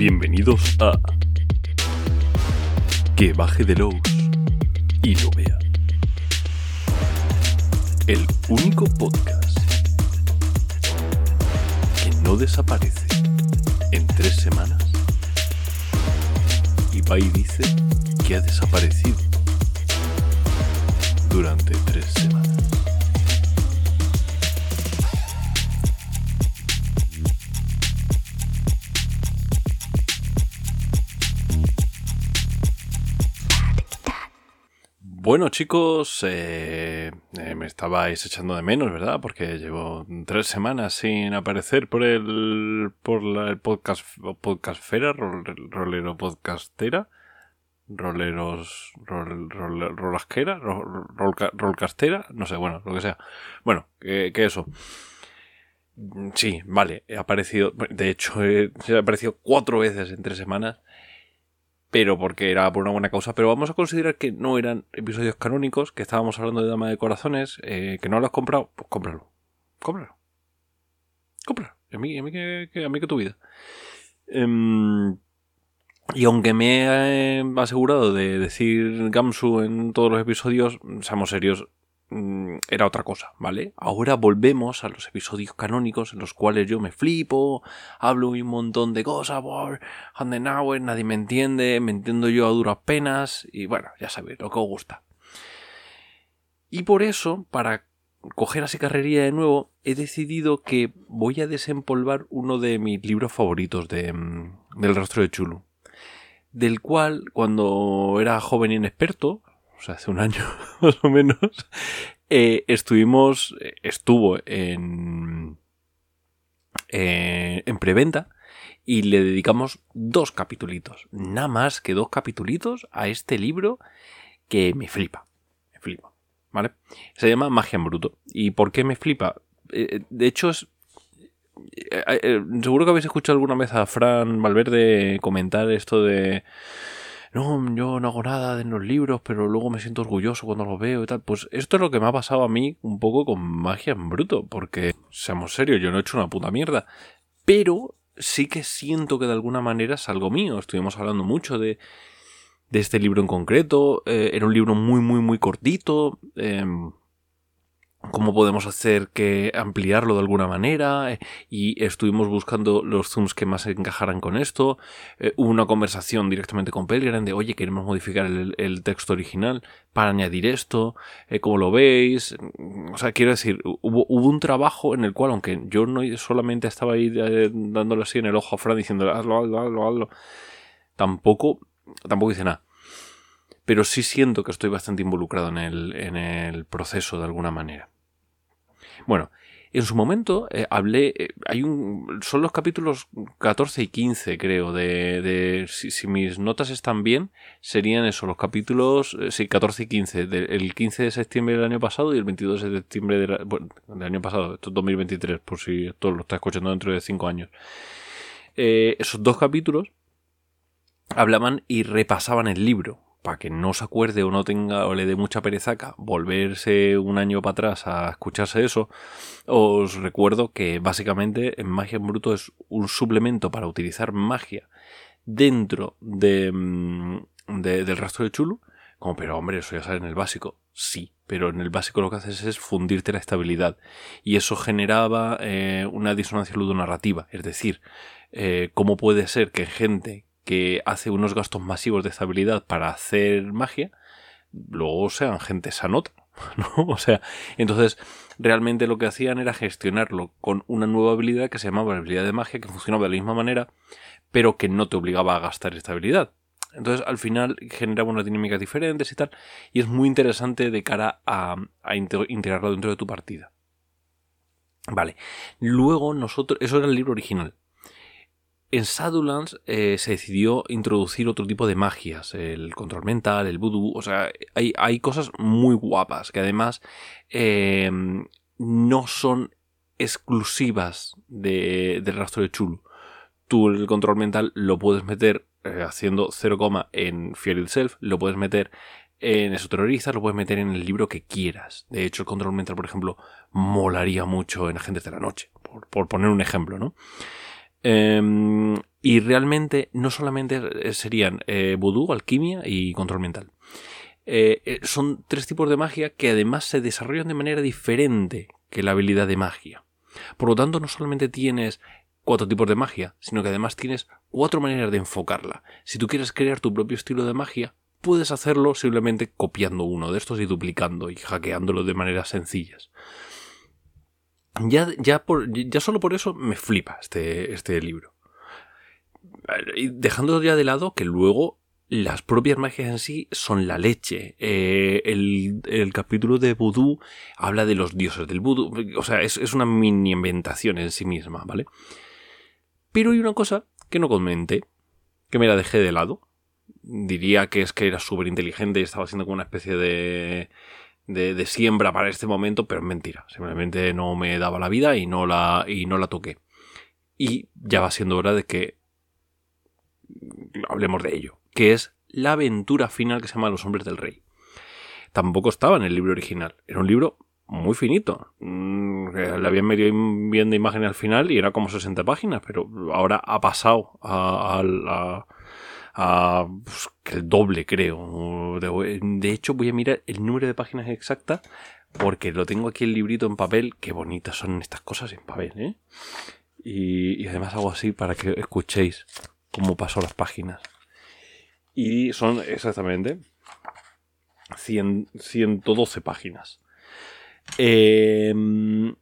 Bienvenidos a Que baje de Lowe's y lo vea. El único podcast que no desaparece en tres semanas y va y dice que ha desaparecido durante tres semanas. Bueno chicos, eh, eh, me estabais echando de menos, ¿verdad? Porque llevo tres semanas sin aparecer por el por el podcast podcastfera, rol- rolero podcastera, roleros rol, rol- rolasquera, rol- rolca- rolcastera, no sé, bueno, lo que sea. Bueno, que, eso. Sí, vale, he aparecido, de hecho he, he aparecido cuatro veces en tres semanas pero porque era por una buena causa. Pero vamos a considerar que no eran episodios canónicos, que estábamos hablando de Dama de Corazones, eh, que no lo has comprado, pues cómpralo. Cómpralo. Cómpralo. A mí, a mí que, a mí que tu vida. Em, y aunque me he asegurado de decir Gamsu en todos los episodios, seamos serios, era otra cosa, ¿vale? Ahora volvemos a los episodios canónicos en los cuales yo me flipo, hablo un montón de cosas, Handenauer, nadie me entiende, me entiendo yo a duras penas, y bueno, ya sabéis, lo que os gusta. Y por eso, para coger así carrería de nuevo, he decidido que voy a desempolvar uno de mis libros favoritos de, mm, del rastro de Chulu. Del cual, cuando era joven inexperto, sea, hace un año más o menos, eh, estuvimos, eh, estuvo en, eh, en preventa y le dedicamos dos capitulitos, nada más que dos capitulitos a este libro que me flipa, me flipa, ¿vale? Se llama Magia en Bruto. ¿Y por qué me flipa? De hecho es... seguro que habéis escuchado alguna vez a Fran Valverde comentar esto de... No, yo no hago nada en los libros, pero luego me siento orgulloso cuando los veo y tal. Pues esto es lo que me ha pasado a mí un poco con Magia en Bruto, porque, seamos serios, yo no he hecho una puta mierda. Pero sí que siento que de alguna manera es algo mío. Estuvimos hablando mucho de, de este libro en concreto. eh, era un libro muy, muy, muy cortito. em, ¿Cómo podemos hacer que ampliarlo de alguna manera? Eh, Y estuvimos buscando los zooms que más encajaran con esto. Eh, hubo una conversación directamente con Pelgrim de, oye, queremos modificar el, texto original para añadir esto. Eh, ¿Cómo lo veis? O sea, quiero decir, hubo, hubo un trabajo en el cual, aunque yo no solamente estaba ahí eh, dándole así en el ojo a Fran diciendo, hazlo, hazlo, hazlo, hazlo, tampoco, tampoco hice nada. Pero sí siento que estoy bastante involucrado en el, en el proceso de alguna manera. Bueno, en su momento eh, hablé, eh, hay un, son los capítulos 14 y 15 creo, de, si, si mis notas están bien, serían eso, los capítulos, eh, sí, 14 y 15, de- el 15 de septiembre del año pasado y el 22 de septiembre del año pasado, esto es 2023, por si esto lo está escuchando dentro de 5 años. Eh, esos dos capítulos hablaban y repasaban el libro para que no se acuerde o no tenga o le dé mucha perezaca volverse un año para atrás a escucharse eso, os recuerdo que básicamente en Magia en Bruto es un suplemento para utilizar magia dentro de, mm, de- del rastro de Chulu. Como, pero hombre, eso ya sale en el básico. Sí, pero en el básico lo que haces es fundirte la estabilidad. Y eso generaba eh, una disonancia ludonarrativa. Es decir, eh, ¿cómo puede ser que gente que hace unos gastos masivos de estabilidad para hacer magia, luego sean gente sanota? ¿no? O sea, entonces realmente lo que hacían era gestionarlo con una nueva habilidad que se llamaba habilidad de magia, que funcionaba de la misma manera, pero que no te obligaba a gastar estabilidad. Entonces, al final generaba unas dinámicas diferentes y tal, y es muy interesante de cara a, a inte- integrarlo dentro de tu partida. Vale. Luego nosotros, eso era el libro original. En Shadowlands eh, se decidió introducir otro tipo de magias, el control mental, el voodoo, o sea, hay, hay cosas muy guapas que además eh, no son exclusivas de, del rastro de Chulu. Tú el control mental lo puedes meter eh, haciendo 0, en Fear Itself, lo puedes meter en Esoterroristas, lo puedes meter en el libro que quieras. De hecho, el control mental, por ejemplo, molaría mucho en Agentes de la Noche, por, por poner un ejemplo, ¿no? Em, Y realmente no solamente serían eh, vudú, alquimia y control mental. Eh, eh, son tres tipos de magia que además se desarrollan de manera diferente que la habilidad de magia. Por lo tanto, no solamente tienes cuatro tipos de magia, sino que además tienes cuatro maneras de enfocarla. Si tú quieres crear tu propio estilo de magia, puedes hacerlo simplemente copiando uno de estos y duplicando y hackeándolo de maneras sencillas. Ya, ya, por, ya solo por eso me flipa este, este libro. Dejando ya de lado que luego las propias magias en sí son la leche. Eh, el, capítulo de vudú habla de los dioses del vudú. O sea, es, es, una mini inventación en sí misma, ¿vale? Pero hay una cosa que no comenté, que me la dejé de lado. Diría que es que era súper inteligente y estaba haciendo como una especie de, de, de, siembra para este momento, pero es mentira. Simplemente no me daba la vida y no la, y no la toqué. Y ya va siendo hora de que hablemos de ello que es la aventura final que se llama Los hombres del rey. Tampoco estaba en el libro original. Era un libro muy finito. Mm, le habían metido viendo imágenes al final y era como 60 páginas, pero ahora ha pasado a, pues, el doble, creo. De, hecho, voy a mirar el número de páginas exacta porque lo tengo aquí el librito en papel. Qué bonitas son estas cosas en papel, ¿eh? Y, además hago así para que escuchéis cómo pasó las páginas. Y son exactamente 112 páginas. Em,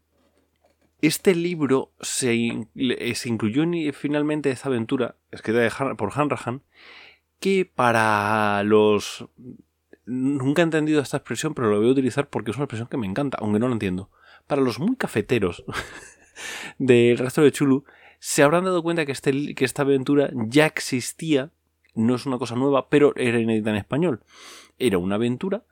este libro se, incluyó finalmente esta aventura, escrita por Hanrahan, que para los... Nunca he entendido esta expresión, pero lo voy a utilizar porque es una expresión que me encanta, aunque no lo entiendo. Para los muy cafeteros del resto de Chulu, se habrán dado cuenta que, este, que esta aventura ya existía no es una cosa nueva, pero era inédita en español. Era una aventura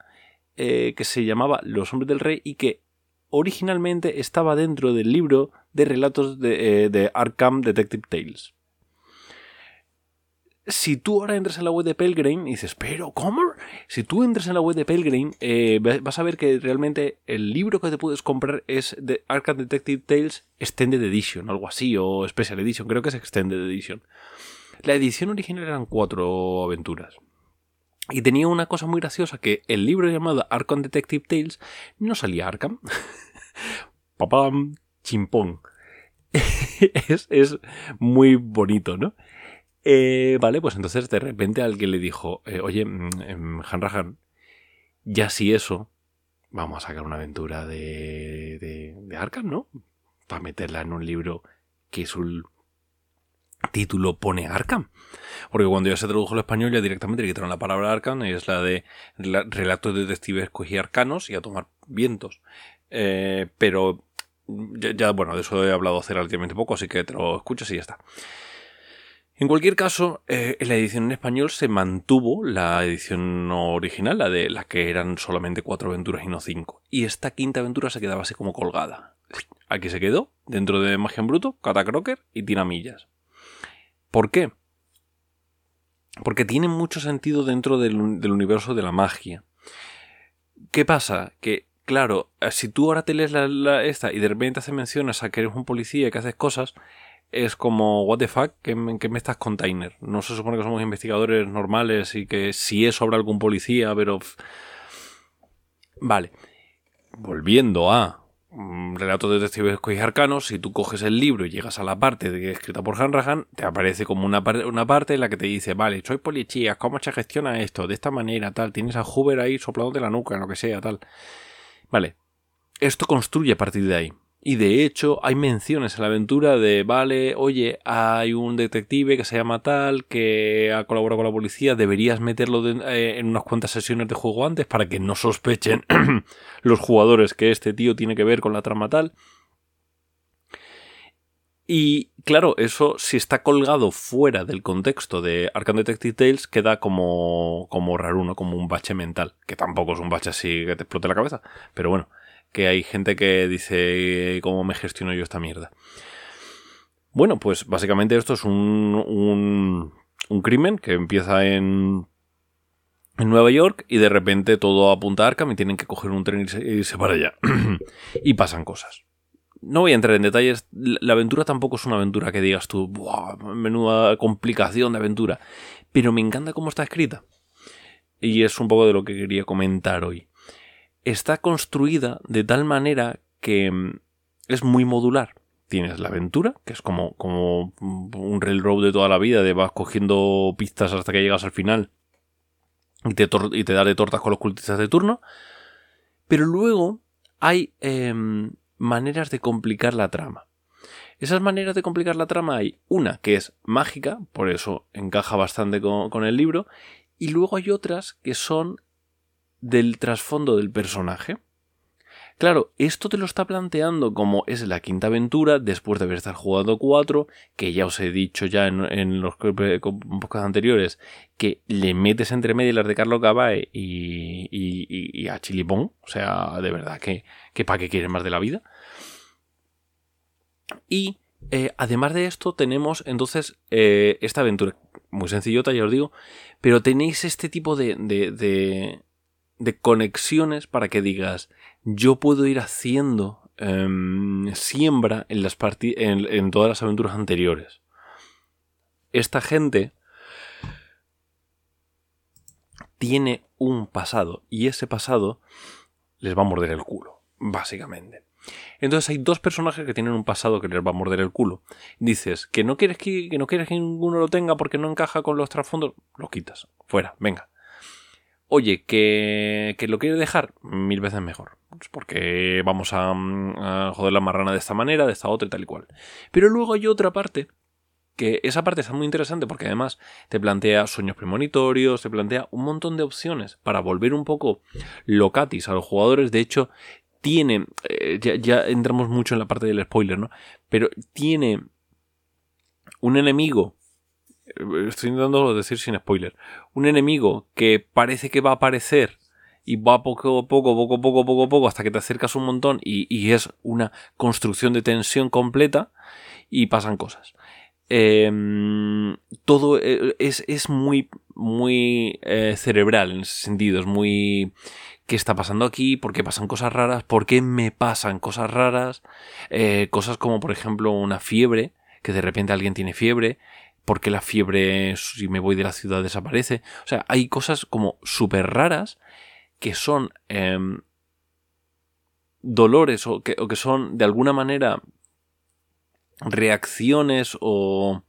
eh, que se llamaba Los hombres del rey y que originalmente estaba dentro del libro de relatos de, eh, Arkham Detective Tales. Si tú ahora entras en la web de Pelgrane y dices, pero ¿cómo? Si tú entras en la web de Pelgrane, eh, vas a ver que realmente el libro que te puedes comprar es de Arkham Detective Tales Extended Edition, algo así, o Special Edition, creo que es Extended Edition. La edición original eran cuatro aventuras. Y tenía una cosa muy graciosa que el libro llamado Arkham Detective Tales no salía Arkham. Papam, chimpón. es, muy bonito, ¿no? Eh, vale, pues entonces de repente alguien le dijo, eh, oye, mm, em, Hanrahan, ya si eso, vamos a sacar una aventura de, de, de Arkham, ¿no? Para meterla en un libro que es un título pone Arkham. Porque cuando ya se tradujo al español ya directamente le quitaron la palabra Arkham es la de relatos de detectives y arcanos y a tomar vientos. Eh, pero ya, bueno, de eso he hablado hace relativamente poco, así que te lo escuchas y ya está. En cualquier caso, eh, en la edición en español se mantuvo la edición original, la de las que eran solamente cuatro aventuras y no cinco. Y esta quinta aventura se quedaba así como colgada. Aquí se quedó, dentro de Magia en Bruto, Catacroker y Tiramillas. ¿Por qué? Porque tiene mucho sentido dentro del, universo de la magia. ¿Qué pasa? Que, claro, eh, si tú ahora te lees la, esta y de repente hace menciones a que eres un policía y que haces cosas, es como, what the fuck, ¿qué, me estás container? No se supone que somos investigadores normales y que si es sobre algún policía, pero... Vale. Volviendo a relatos de detectives y arcanos, si tú coges el libro y llegas a la parte escrita por Hanrahan, te aparece como una, una parte en la que te dice, vale, soy policía, ¿cómo se gestiona esto? De esta manera, tal, tienes a Hoover ahí soplándote la nuca, lo que sea, tal. Vale, esto construye a partir de ahí. Y de hecho hay menciones en la aventura de, vale, oye, hay un detective que se llama tal, que ha colaborado con la policía, deberías meterlo eh, en unas cuantas sesiones de juego antes para que no sospechen los jugadores que este tío tiene que ver con la trama tal. Y claro, eso si está colgado fuera del contexto de Arkham Detective Tales queda como, como raro, como un bache mental, que tampoco es un bache así que te explote la cabeza, pero bueno que hay gente que dice cómo me gestiono yo esta mierda. Bueno, pues básicamente esto es un, un, crimen que empieza en, en Nueva York y de repente todo apunta a Arkham y tienen que coger un tren y irse, para allá. y pasan cosas. no voy a entrar en detalles. La aventura tampoco es una aventura que digas tú, Buah, menuda complicación de aventura. Pero me encanta cómo está escrita. Y es un poco de lo que quería comentar hoy. Está construida de tal manera que mm, es muy modular. Tienes la aventura, que es como, como un railroad de toda la vida, de vas cogiendo pistas hasta que llegas al final y te, y te da de tortas con los cultistas de turno. Pero luego hay em, maneras de complicar la trama. Esas maneras de complicar la trama hay una que es mágica, por eso encaja bastante con, el libro, y luego hay otras que son del trasfondo del personaje. Claro, esto te lo está planteando como es la quinta aventura, después de haber estado jugando cuatro, que ya os he dicho ya en, los podcasts anteriores, que le metes entre medio las de Carlos Cabae y, y, a Chilipón. O sea, de verdad que, para qué quieres más de la vida. Y eh, además de esto, tenemos entonces eh, esta aventura. Muy sencillota, ya os digo. Pero tenéis este tipo de, conexiones para que digas, yo puedo ir haciendo em, siembra en, las en, en todas las aventuras anteriores. Esta gente tiene un pasado y ese pasado les va a morder el culo, básicamente. Entonces hay dos personajes que tienen un pasado que les va a morder el culo. Dices que no quieres que, no quieres que ninguno lo tenga porque no encaja con los trasfondos, lo quitas. Fuera, venga. Oye, que, que lo quieres dejar, mil veces mejor. Pues porque vamos a, a joder la marrana de esta manera, de esta otra y tal y cual. Pero luego hay otra parte que esa parte está muy interesante porque además te plantea sueños premonitorios, te plantea un montón de opciones para volver un poco locatis a los jugadores. De hecho, tiene, eh, ya, entramos mucho en la parte del spoiler, ¿no? Pero tiene un enemigo, estoy intentando decir sin spoiler, un enemigo que parece que va a aparecer y va poco a poco, poco a poco, poco a poco, hasta que te acercas un montón y, es una construcción de tensión completa y pasan cosas. Em, todo eh, es, es, muy, muy cerebral en ese sentido, es muy qué está pasando aquí, por qué pasan cosas raras, por qué me pasan cosas raras, eh, cosas como por ejemplo una fiebre, que de repente alguien tiene fiebre, por qué la fiebre si me voy de la ciudad desaparece. O sea, hay cosas como súper raras que son em, dolores o que, o que son de alguna manera reacciones o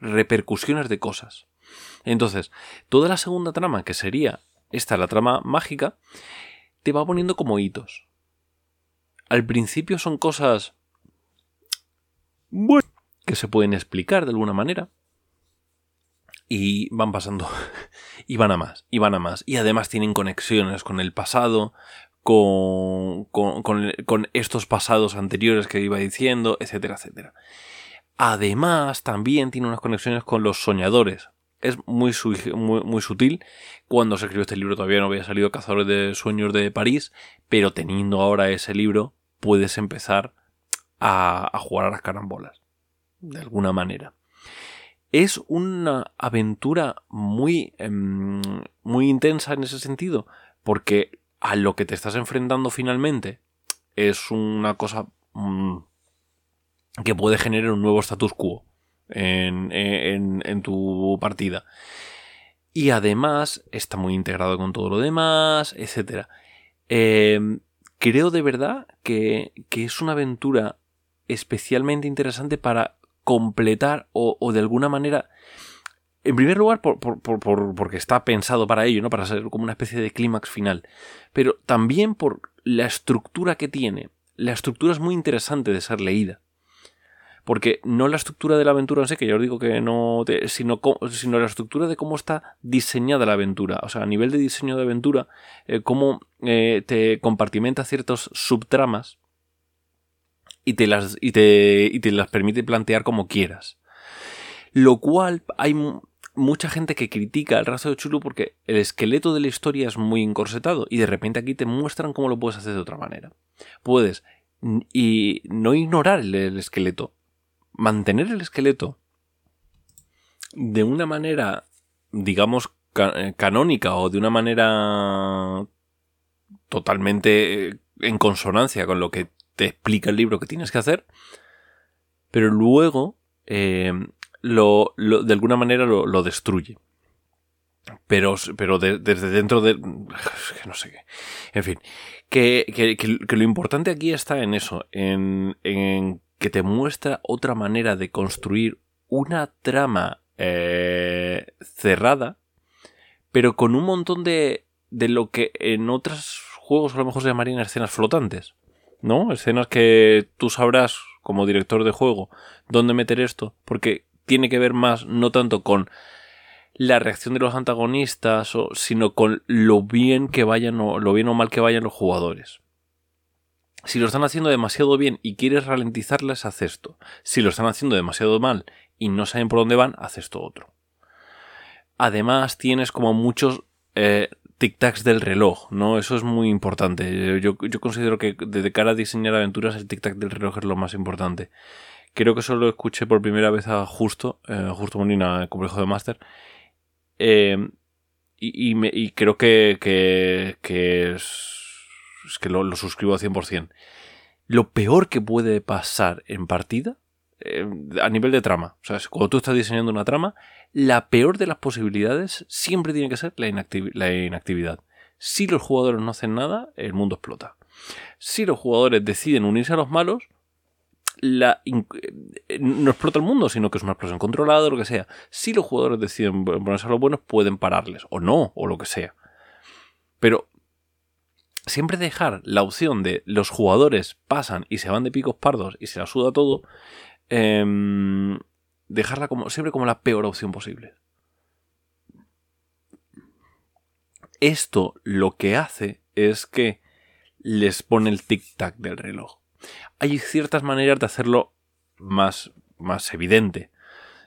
repercusiones de cosas. Entonces, toda la segunda trama, que sería esta, la trama mágica, te va poniendo como hitos. Al principio son cosas que se pueden explicar de alguna manera. Y van pasando. y van a más. Y van a más. Y además tienen conexiones con el pasado. Con, con, con estos pasados anteriores que iba diciendo. Etcétera, etcétera. Además, también tiene unas conexiones con los soñadores es muy, muy, sutil. Cuando se escribió este libro todavía no había salido Cazadores de Sueños de París, pero teniendo ahora ese libro puedes empezar a, jugar a las carambolas, de alguna manera. Es una aventura muy, em, muy intensa en ese sentido, porque a lo que te estás enfrentando finalmente es una cosa mm, que puede generar un nuevo status quo en, tu partida. Y además está muy integrado con todo lo demás, etc. Em, creo de verdad que, es una aventura especialmente interesante para completar o, de alguna manera... En primer lugar, por, porque está pensado para ello, ¿no? Para ser como una especie de clímax final. Pero también por la estructura que tiene. La estructura es muy interesante de ser leída. Porque no la estructura de la aventura en sí, que ya os digo que no, sino, sino la estructura de cómo está diseñada la aventura. O sea, a nivel de diseño de aventura, eh, cómo eh, te compartimenta ciertos subtramas y te, las, y, te, y te las permite plantear como quieras. Lo cual hay mucha gente que critica el rastro de Chulu porque el esqueleto de la historia es muy encorsetado y de repente aquí te muestran cómo lo puedes hacer de otra manera. Puedes y no ignorar el esqueleto, mantener el esqueleto de una manera, digamos, eh, canónica o de una manera totalmente eh, en consonancia con lo que te explica el libro que tienes que hacer, pero luego eh, lo, de alguna manera lo, destruye. Pero, pero desde dentro de... no sé qué. En fin, que, que, lo importante aquí está en eso, en, en, que te muestra otra manera de construir una trama eh, cerrada, pero con un montón de, de lo que en otros juegos a lo mejor se llamarían escenas flotantes. ¿No? Escenas que tú sabrás como director de juego dónde meter esto, porque tiene que ver más no tanto con la reacción de los antagonistas, sino con lo bien que vayan o lo bien o mal que vayan los jugadores. Si lo están haciendo demasiado bien y quieres ralentizarles, haz esto. Si lo están haciendo demasiado mal y no saben por dónde van, haz esto otro. Además, tienes como muchos eh, tic-tacs del reloj, ¿no? Eso es muy importante. Yo, considero que de cara a diseñar aventuras, el tic-tac del reloj es lo más importante. Creo que eso lo escuché por primera vez a Justo, eh, Justo Molina, el complejo de Master. Eh, y, creo que, que, es, que lo, lo suscribo al 100%. Lo peor que puede pasar en partida eh, a nivel de trama. O sea, cuando tú estás diseñando una trama, la peor de las posibilidades siempre tiene que ser la, inactividad. Si los jugadores no hacen nada, el mundo explota. Si los jugadores deciden unirse a los malos, eh, no explota el mundo, sino que es una explosión controlada o lo que sea. Si los jugadores deciden ponerse a los buenos, pueden pararles, o no, o lo que sea. Pero siempre dejar la opción de los jugadores pasan y se van de picos pardos y se la suda todo, Em, dejarla como, siempre como la peor opción posible. Esto lo que hace es que les pone el tic-tac del reloj. Hay ciertas maneras de hacerlo más, más evidente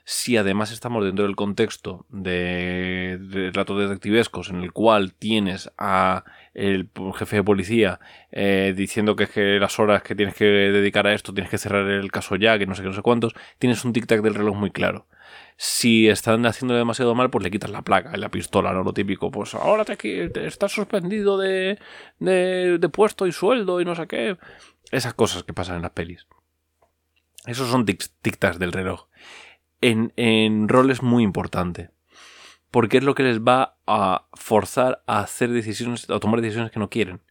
si además estamos dentro del contexto de, relatos detectivescos en el cual tienes a el jefe de policía eh, diciendo que es que las horas que tienes que dedicar a esto tienes que cerrar el caso ya, que no sé qué, no sé cuántos, tienes un tic-tac del reloj muy claro. Si están haciendo demasiado mal, pues le quitas la placa la pistola, ¿no? Lo típico, pues ahora te, te estás suspendido de, de, de puesto y sueldo y no sé qué. Esas cosas que pasan en las pelis. Esos son tic-tacs del reloj en, en rol es muy importante. Porque es lo que les va a forzar a hacer decisiones, a tomar decisiones que no quieren.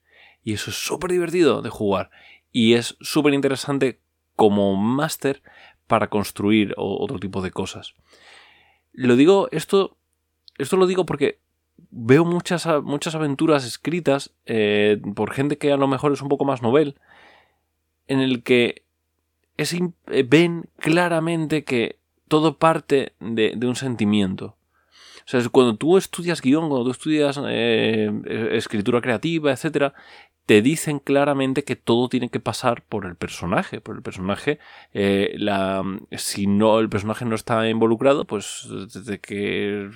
Y eso es súper divertido de jugar. Y es súper interesante como máster para construir otro tipo de cosas. Lo digo, esto, esto lo digo porque veo muchas, muchas aventuras escritas eh, por gente que a lo mejor es un poco más novel, en el que es, eh, ven claramente que todo parte de, un sentimiento. O sea, cuando tú estudias guion, cuando tú estudias eh, escritura creativa, etc., te dicen claramente que todo tiene que pasar por el personaje. Por el personaje, eh, si no el personaje no está involucrado, pues qué,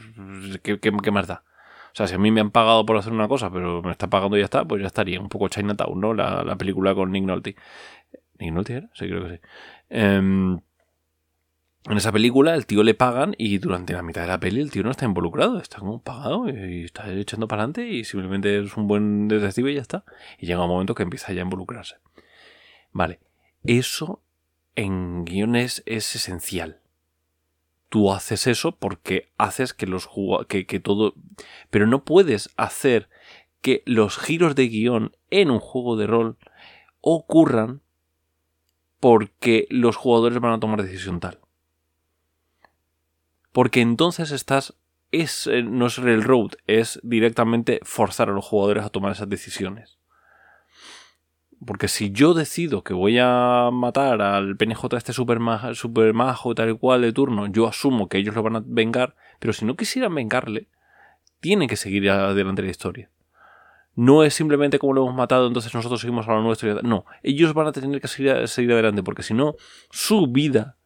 qué, más da. O sea, si a mí me han pagado por hacer una cosa, pero me está pagando y ya está, pues ya estaría. Un poco Chinatown, ¿no? La, la película con Nick Nolte. ¿Nick Nolte era? Sí, creo que sí. Em, en esa película el tío le pagan y durante la mitad de la peli el tío no está involucrado, está como pagado y está echando para adelante y simplemente es un buen detective y ya está. Y llega un momento que empieza ya a involucrarse. Vale, eso en guiones es esencial. Tú haces eso porque haces que los que, que todo... Pero no puedes hacer que los giros de guion en un juego de rol ocurran porque los jugadores van a tomar decisión tal porque entonces estás es, eh, no es railroad, es directamente forzar a los jugadores a tomar esas decisiones. Porque si yo decido que voy a matar al PNJ este super, majo tal y cual de turno, yo asumo que ellos lo van a vengar, pero si no quisieran vengarle, tiene que seguir adelante la historia. No es simplemente como lo hemos matado, entonces nosotros seguimos a lo nuestro. No, ellos van a tener que seguir adelante, porque si no, su vida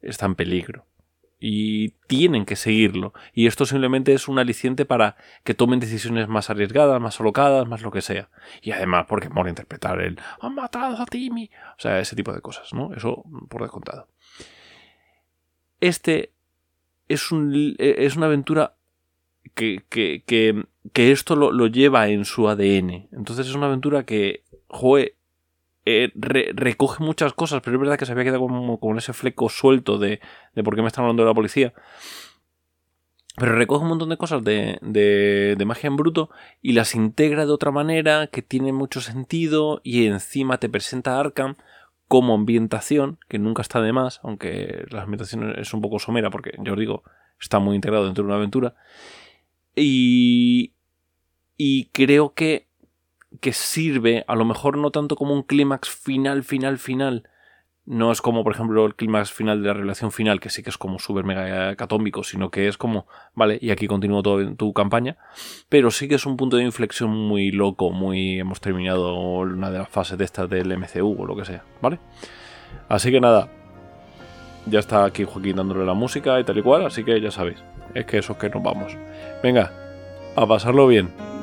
está en peligro y tienen que seguirlo. Y esto simplemente es un aliciente para que tomen decisiones más arriesgadas, más alocadas, más lo que sea. Y además porque mola interpretar el han matado a Timmy. O sea, ese tipo de cosas, ¿no? Eso por descontado. Este es, un, es una aventura que, que, que, esto lo, lo, lleva en su ADN. Entonces es una aventura que, joe, eh, recoge muchas cosas, pero es verdad que se había quedado como con ese fleco suelto de, de por qué me están hablando de la policía. Pero recoge un montón de cosas de, de, magia en bruto y las integra de otra manera que tiene mucho sentido y encima te presenta a Arkham como ambientación, que nunca está de más, aunque la ambientación es un poco somera porque, yo os digo, está muy integrado dentro de una aventura. Y, y creo que, que sirve, a lo mejor no tanto como un clímax final, final, final, no es como, por ejemplo, el clímax final de la relación final, que sí que es como súper mega catómbico, sino que es como, vale, y aquí continúo todo tu campaña, pero sí que es un punto de inflexión muy loco, muy, hemos terminado una de las fases de estas del MCU o lo que sea, ¿vale? Así que nada, ya está aquí Joaquín dándole la música y tal y cual, así que ya sabéis, es que eso es que nos vamos. Venga, a pasarlo bien.